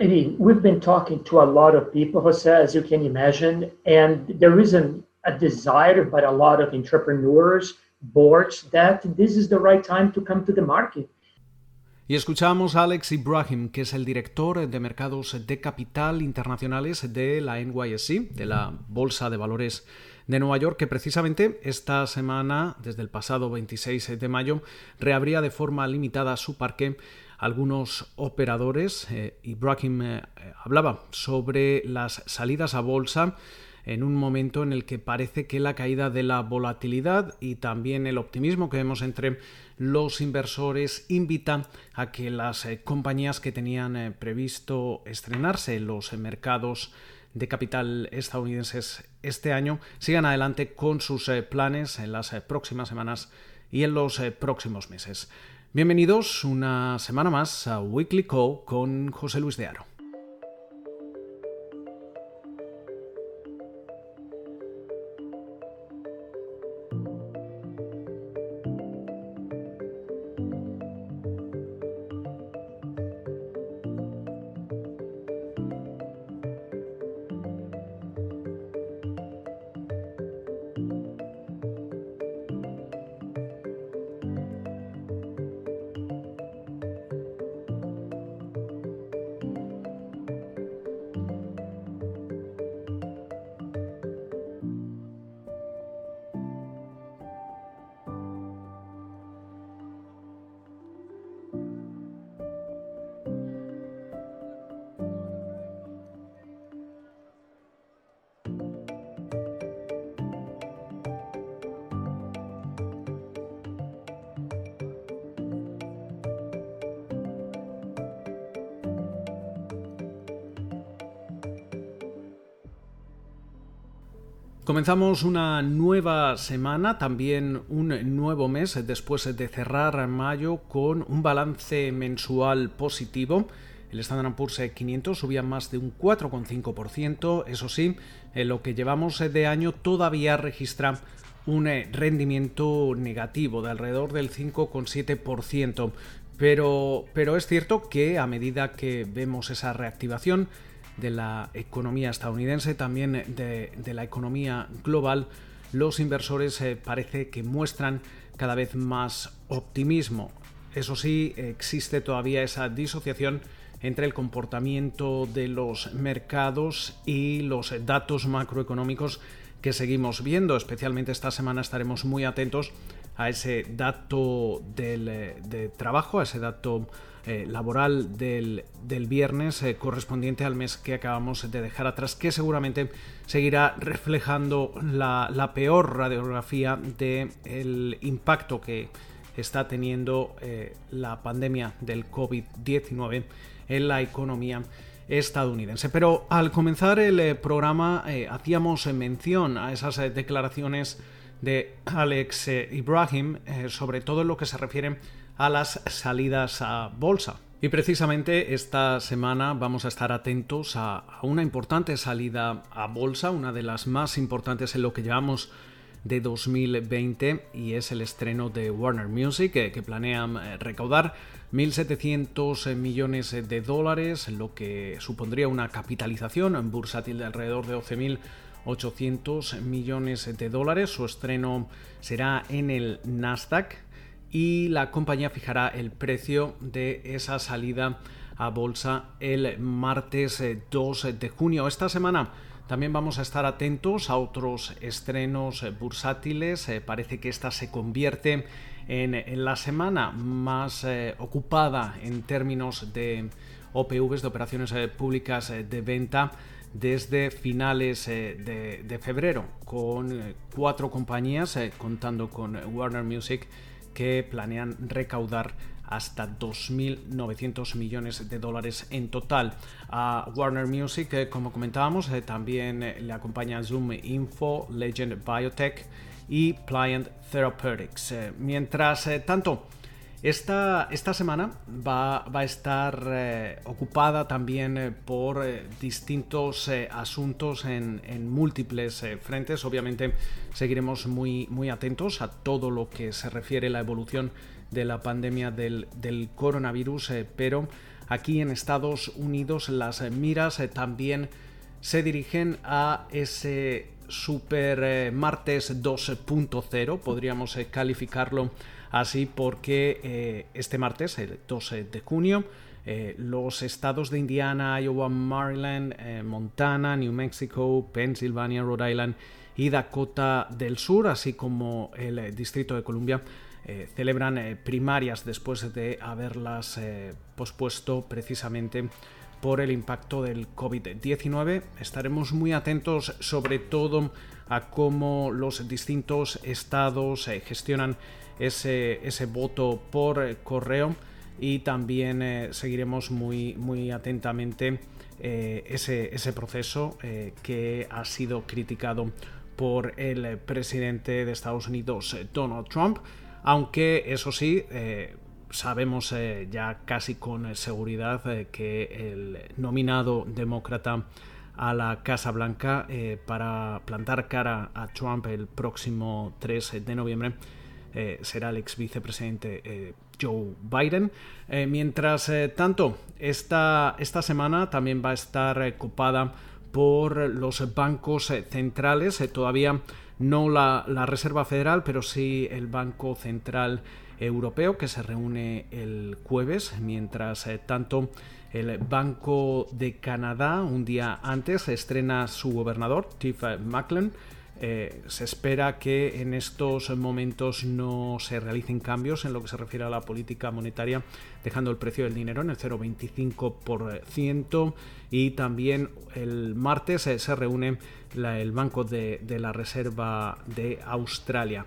I mean, we've been talking to a lot of people, Jose, as you can imagine, and there isn't a desire by a lot of entrepreneurs, boards, that this is the right time to come to the market. Y escuchamos a Alex Ibrahim, que es el director de mercados de capital internacionales de la NYSE, de la Bolsa de Valores de Nueva York, que precisamente esta semana, desde el pasado 26 de mayo, reabría de forma limitada su parque algunos operadores. Eh, Ibrahim eh, hablaba sobre las salidas a bolsa en un momento en el que parece que la caída de la volatilidad y también el optimismo que vemos entre los inversores invita a que las eh, compañías que tenían eh, previsto estrenarse en los mercados de capital estadounidenses este año sigan adelante con sus eh, planes en las próximas semanas y en los próximos meses. Bienvenidos una semana más a Weekly Call con José Luis de Aro. Comenzamos una nueva semana, también un nuevo mes después de cerrar mayo con un balance mensual positivo. El Standard Poor's 500 subía más de un 4,5%. Eso sí, en lo que llevamos de año todavía registra un rendimiento negativo de alrededor del 5,7%. Pero, pero es cierto que a medida que vemos esa reactivación, de la economía estadounidense, también de, la economía global, los inversores eh, parece que muestran cada vez más optimismo. Eso sí, existe todavía esa disociación entre el comportamiento de los mercados y los datos macroeconómicos que seguimos viendo. Especialmente esta semana estaremos muy atentos a ese dato del, eh, de trabajo, a ese dato eh, laboral del, viernes eh, correspondiente al mes que acabamos de dejar atrás, que seguramente seguirá reflejando la, peor radiografía del impacto que está teniendo eh, la pandemia del COVID-19 en la economía estadounidense. Pero al comenzar el programa hacíamos mención a esas declaraciones de Alex Ibrahim, sobre todo en lo que se refiere las salidas a bolsa. Y precisamente esta semana vamos a estar atentos a, una importante salida a bolsa, una de las más importantes en lo que llevamos de 2020 y es el estreno de Warner Music que, que planean eh, recaudar 1.700 millones de dólares, lo que supondría una capitalización bursátil de alrededor de 12.800 millones de dólares. Su estreno será en el Nasdaq y la compañía fijará el precio de esa salida a bolsa el martes 2 eh, de junio. Esta semana también vamos a estar atentos a otros estrenos eh, bursátiles. Eh, parece que esta se convierte en, la semana más ocupada en términos de OPVs, de operaciones públicas de venta desde finales de, de, febrero, con cuatro compañías, contando con Warner Music, que planean recaudar hasta 2.900 millones de dólares en total. A Warner Music, eh, como comentábamos, eh, también eh, le acompaña Zoom Info, Legend Biotech y Pliant Therapeutics. mientras tanto, esta, esta semana va, a estar eh, ocupada también eh, por eh, distintos asuntos en, múltiples frentes. Obviamente seguiremos muy, muy atentos a todo lo que se refiere a la evolución de la pandemia del, del coronavirus, pero aquí en Estados Unidos las miras también se dirigen a ese super martes 2.0, podríamos calificarlo así porque este martes, el 12 de junio, eh, los estados de Indiana, Iowa, Maryland, eh, Montana, New Mexico, Pennsylvania, Rhode Island y Dakota del Sur, así como el eh, Distrito de Columbia, celebran primarias después de haberlas pospuesto precisamente por el impacto del COVID-19. Estaremos muy atentos sobre todo a cómo los distintos estados gestionan ese, voto por correo. Y también eh, seguiremos muy, muy atentamente eh, ese, ese, proceso eh, que ha sido criticado por el presidente de Estados Unidos, Donald Trump, aunque eso sí, sabemos ya casi con seguridad que el nominado demócrata a la Casa Blanca para plantar cara a Trump el próximo 3 de noviembre será el ex vicepresidente Joe Biden. Eh, mientras eh, tanto, esta, esta, semana también va a estar eh, ocupada por los bancos centrales, todavía no la, la, Reserva Federal, pero sí el Banco Central Europeo, que se reúne el jueves, mientras tanto el Banco de Canadá, un día antes, estrena su gobernador, Tiff Macklin. Eh, se espera que en estos momentos no se realicen cambios en lo que se refiere a la política monetaria, dejando el precio del dinero en el 0,25% y también el martes eh, se reúne el Banco de, la Reserva de Australia.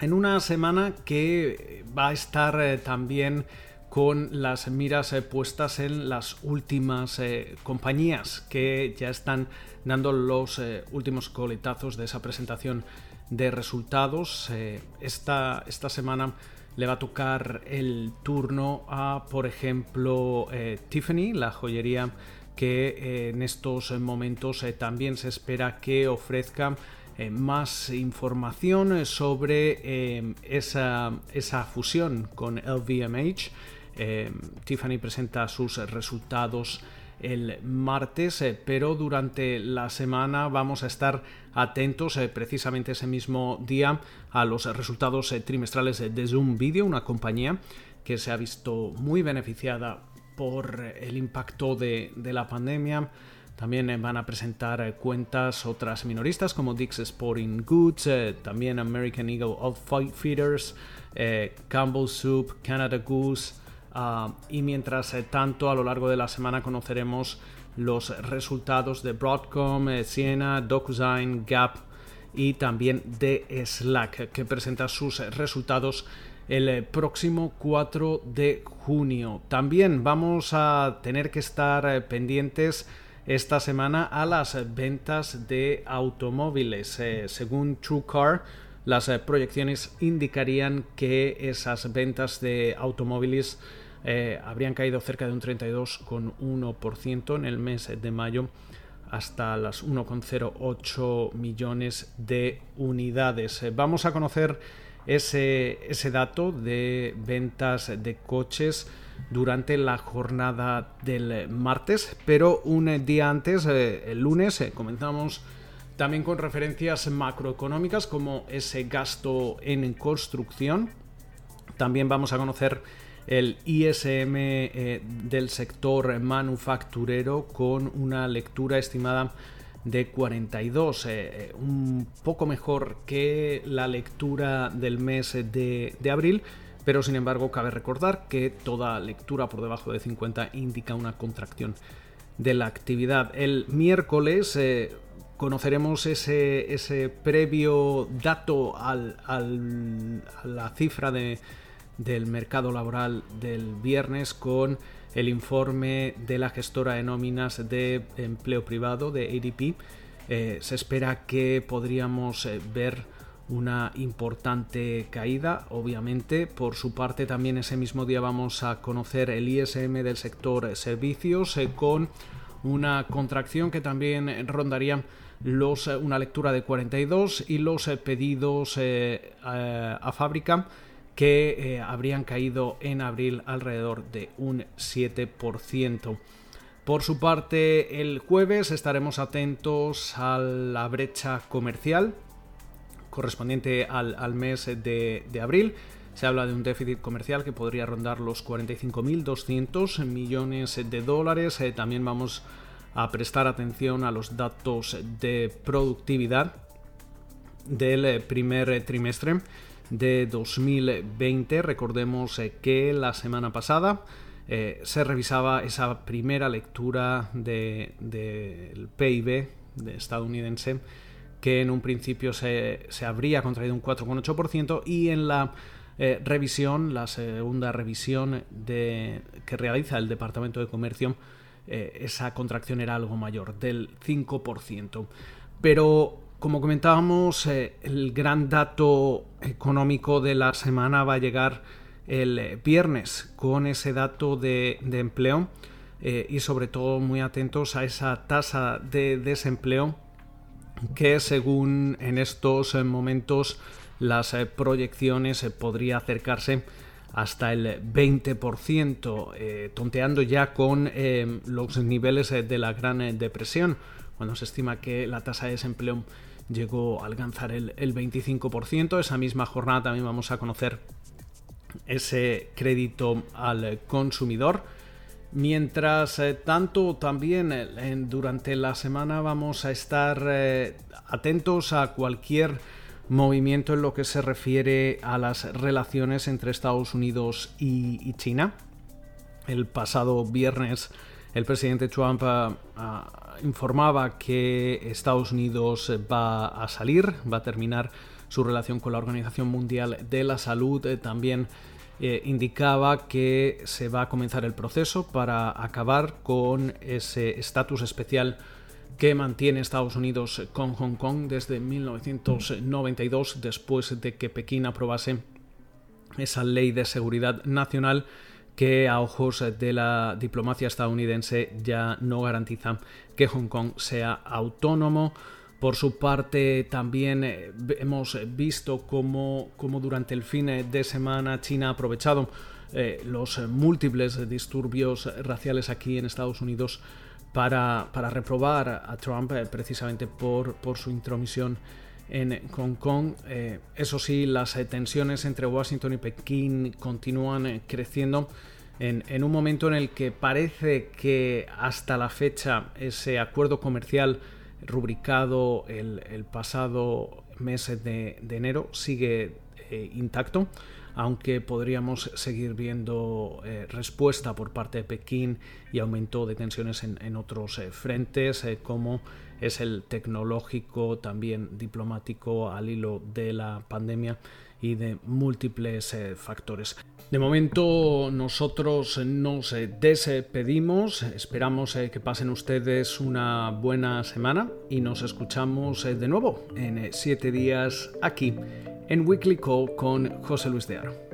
En una semana que va a estar eh, también con las miras puestas en las últimas compañías que ya están dando los eh, últimos coletazos de esa presentación de resultados. Eh, esta, esta, semana le va a tocar el turno a, por ejemplo, eh, Tiffany, la joyería que en estos momentos también se espera que ofrezca más información sobre esa, esa, fusión con LVMH. Tiffany presenta sus resultados el martes, eh, pero durante la semana vamos a estar atentos eh, precisamente ese mismo día a los resultados eh, trimestrales de Zoom Video, una compañía que se ha visto muy beneficiada por el impacto de, la pandemia. También van a presentar cuentas otras minoristas como Dix Sporting Goods, también American Eagle Outfitters, Campbell Soup, Canada Goose, Ah, y mientras eh, tanto, a lo largo de la semana conoceremos los resultados de Broadcom, eh, Siena, DocuSign, Gap y también de Slack, que presenta sus resultados el eh, próximo 4 de junio. También vamos a tener que estar pendientes esta semana a las ventas de automóviles. según TrueCar, las proyecciones indicarían que esas ventas de automóviles eh, habrían caído cerca de un 32,1% en el mes de mayo hasta las 1,08 millones de unidades. Eh, vamos a conocer ese, ese, dato de ventas de coches durante la jornada del martes, pero un día antes, eh, el lunes, comenzamos también con referencias macroeconómicas como ese gasto en construcción. También vamos a conocer el ISM eh, del sector manufacturero con una lectura estimada de 42, eh, eh, un poco mejor que la lectura del mes de, abril, pero sin embargo cabe recordar que toda lectura por debajo de 50 indica una contracción de la actividad. El miércoles conoceremos ese, ese, previo dato al, a la cifra de del mercado laboral del viernes con el informe de la gestora de nóminas de empleo privado de ADP. Eh, se espera que podríamos eh, ver una importante caída, obviamente. Por su parte, también ese mismo día vamos a conocer el ISM del sector servicios eh, con una contracción que también rondaría los, una lectura de 42 y los pedidos a fábrica que habrían caído en abril alrededor de un 7%. Por su parte, el jueves estaremos atentos a la brecha comercial correspondiente al, mes de, abril. Se habla de un déficit comercial que podría rondar los 45.200 millones de dólares. Eh, también vamos a prestar atención a los datos de productividad del eh, primer trimestre de 2020. Recordemos eh, que la semana pasada se revisaba esa primera lectura del PIB de estadounidense que en un principio se, habría contraído un 4,8% y en la eh, revisión, la segunda revisión que realiza el Departamento de Comercio, eh, esa contracción era algo mayor, del 5%. Pero, como comentábamos, eh, el gran dato económico de la semana va a llegar el viernes con ese dato de, empleo y sobre todo muy atentos a esa tasa de desempleo que según en estos eh, momentos las eh, proyecciones eh, podría acercarse hasta el 20%, tonteando ya con los niveles de la Gran Depresión, cuando se estima que la tasa de desempleo llegó a alcanzar el, el 25%. Esa misma jornada también vamos a conocer ese crédito al consumidor Mientras eh, tanto, también eh, durante la semana vamos a estar eh, atentos a cualquier movimiento en lo que se refiere a las relaciones entre Estados Unidos y, China. El pasado viernes el presidente Trump informaba que Estados Unidos va a salir, va a terminar su relación con la Organización Mundial de la Salud. también eh, indicaba que se va a comenzar el proceso para acabar con ese estatus especial que mantiene Estados Unidos con Hong Kong desde 1992 después de que Pekín aprobase esa ley de seguridad nacional que a ojos de la diplomacia estadounidense ya no garantiza que Hong Kong sea autónomo. Por su parte, también eh, hemos visto cómo, durante el fin de semana China ha aprovechado eh, los múltiples disturbios raciales aquí en Estados Unidos para, reprobar a Trump eh, precisamente por, su intromisión en Hong Kong. eso sí, las tensiones entre Washington y Pekín continúan creciendo en, en, un momento en el que parece que hasta la fecha ese acuerdo comercial rubricado el, pasado mes de, enero sigue eh, intacto, aunque podríamos seguir viendo eh, respuesta por parte de Pekín y aumento de tensiones en, otros eh, frentes, como es el tecnológico, también diplomático al hilo de la pandemia y de múltiples factores. De momento nosotros nos despedimos, esperamos que pasen ustedes una buena semana y nos escuchamos de nuevo en siete días aquí en Weekly Call con José Luis de Aro.